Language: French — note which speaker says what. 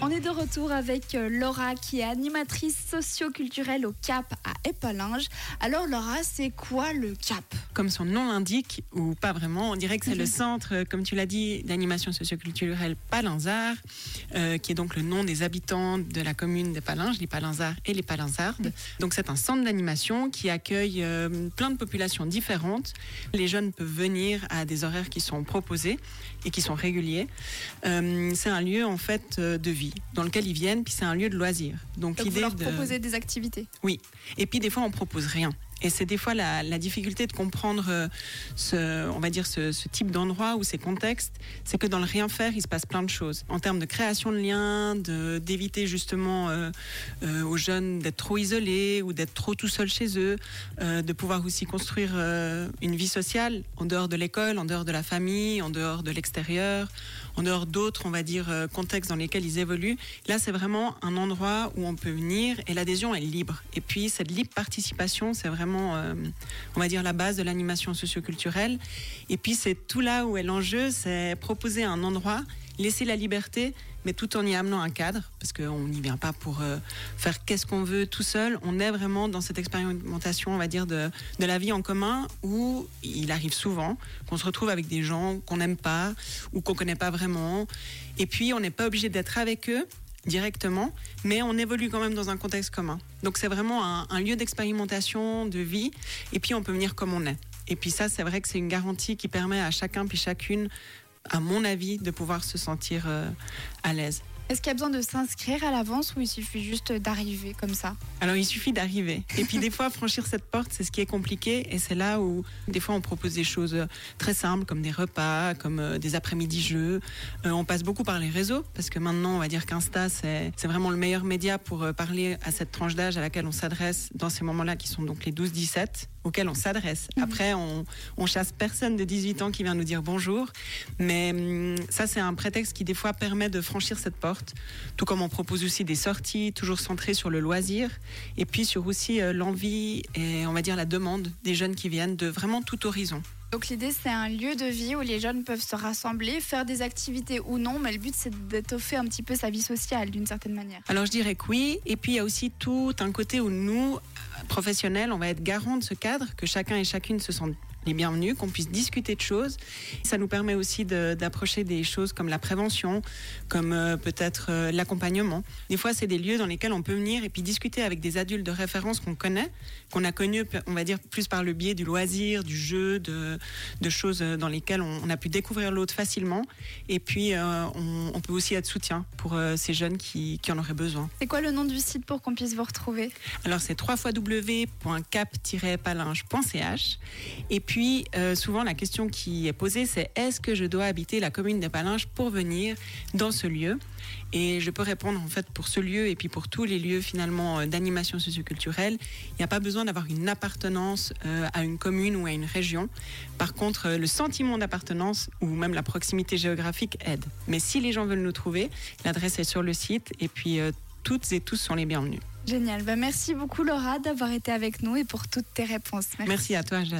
Speaker 1: On est de retour avec euh, Laura qui est animatrice socio-culturelle au CAP à Épalinges. Alors Laura, c'est quoi le CAP?
Speaker 2: Comme son nom l'indique, ou pas vraiment, on dirait que c'est le
Speaker 1: Mhm.
Speaker 2: centre, euh, comme tu l'as dit, d'animation socioculturelle Palinzard, euh, qui est donc le nom des habitants de la commune des Palinges, les Palinzards et les Palinzardes. Donc c'est un centre d'animation qui accueille euh, plein de populations différentes. Les jeunes peuvent venir à des horaires qui sont proposés et qui sont réguliers. Euh, c'est un lieu en fait de vie dans lequel ils viennent, puis c'est un lieu de loisir. Donc,
Speaker 1: Donc vous
Speaker 2: l'idée
Speaker 1: leur
Speaker 2: de
Speaker 1: proposez des activités.
Speaker 2: oui. Et puis des fois, on propose rien. Et c'est des fois la, la difficulté de comprendre euh, ce, on va dire ce, type d'endroit ou ces contextes, c'est que dans le rien faire, il se passe plein de choses. En termes de création de liens, de- d'éviter justement euh, euh, aux jeunes d'être trop isolés ou d'être trop tout seuls chez eux, de pouvoir aussi construire une vie sociale en dehors de l'école, en dehors de la famille, en dehors de l'extérieur, en dehors d'autres, on va dire, euh, contextes dans lesquels ils évoluent. Là, c'est vraiment un endroit où on peut venir et l'adhésion est libre. Et puis, cette libre participation, c'est vraiment, euh, on va dire, la base de l'animation socioculturelle. Et puis, c'est tout là où est l'enjeu, c'est proposer un endroit, laisser la liberté, mais tout en y amenant un cadre, parce qu'on n'y vient pas pour euh, faire qu'est-ce qu'on veut tout seul. On est vraiment dans cette expérimentation, on va dire, de, de la vie en commun, où il arrive souvent qu'on se retrouve avec des gens qu'on n'aime pas ou qu'on connaît pas vraiment. Et puis, on n'est pas obligé d'être avec eux directement, mais on évolue quand même dans un contexte commun. Donc c'est vraiment un lieu d'expérimentation, de vie, et puis on peut venir comme on est. Et puis ça, c'est vrai que c'est une garantie qui permet à chacun puis chacune, à mon avis, de pouvoir se sentir euh, à l'aise.
Speaker 1: Est-ce qu'il y a besoin de s'inscrire à l'avance ou il suffit juste d'arriver comme ça?
Speaker 2: Alors il suffit d'arriver. Et puis des fois, franchir cette porte, c'est ce qui est compliqué. Et c'est là où des fois on propose des choses euh, très simples, comme des repas, comme euh, des après-midi jeux. Euh, on passe beaucoup par les réseaux, parce que maintenant on va dire qu'Insta, c'est vraiment le meilleur média pour parler à cette tranche d'âge à laquelle on s'adresse dans ces moments-là, qui sont donc les 12-17, auxquels on s'adresse. Après, on, on chasse personne de 18 ans qui vient nous dire bonjour. Mais hum, ça, c'est un prétexte qui des fois permet de franchir cette porte. Tout comme on propose aussi des sorties, toujours centrées sur le loisir, et puis sur aussi euh, l'envie et on va dire la demande des jeunes qui viennent de vraiment tout horizon.
Speaker 1: Donc l'idée c'est un lieu de vie où les jeunes peuvent se rassembler, faire des activités ou non, mais le but c'est d'étoffer un petit peu sa vie sociale d'une certaine manière.
Speaker 2: Alors je dirais que oui, et puis il y a aussi tout un côté où nous, professionnels, on va être garant de ce cadre, que chacun et chacune se sentent les bienvenus, qu'on puisse discuter de choses. Ça nous permet aussi de- d'approcher des choses comme la prévention, comme euh, peut-être euh, l'accompagnement. Des fois, c'est des lieux dans lesquels on peut venir et puis discuter avec des adultes de référence qu'on connaît, qu'on a connus, on va dire, plus par le biais du loisir, du jeu, de, de choses dans lesquelles on, on a pu découvrir l'autre facilement. Et puis, euh, on, on peut aussi être soutien pour ces jeunes qui, qui en auraient besoin.
Speaker 1: C'est quoi le nom du site pour qu'on puisse vous retrouver?
Speaker 2: Alors c'est www.cap-palinge.ch et puis euh, souvent la question qui est posée c'est est-ce que je dois habiter la commune des Palinges pour venir dans ce lieu? Et je peux répondre en fait pour ce lieu et puis pour tous les lieux finalement euh, d'animation socioculturelle il n'y a pas besoin d'avoir une appartenance euh, à une commune ou à une région par contre le sentiment d'appartenance ou même la proximité géographique aide mais si les gens veulent nous trouver l'adresse est sur le site et puis euh, toutes et tous sont les bienvenus
Speaker 1: Génial. Bah, merci beaucoup Laura d'avoir été avec nous et pour toutes tes réponses.
Speaker 2: merci à toi Jade.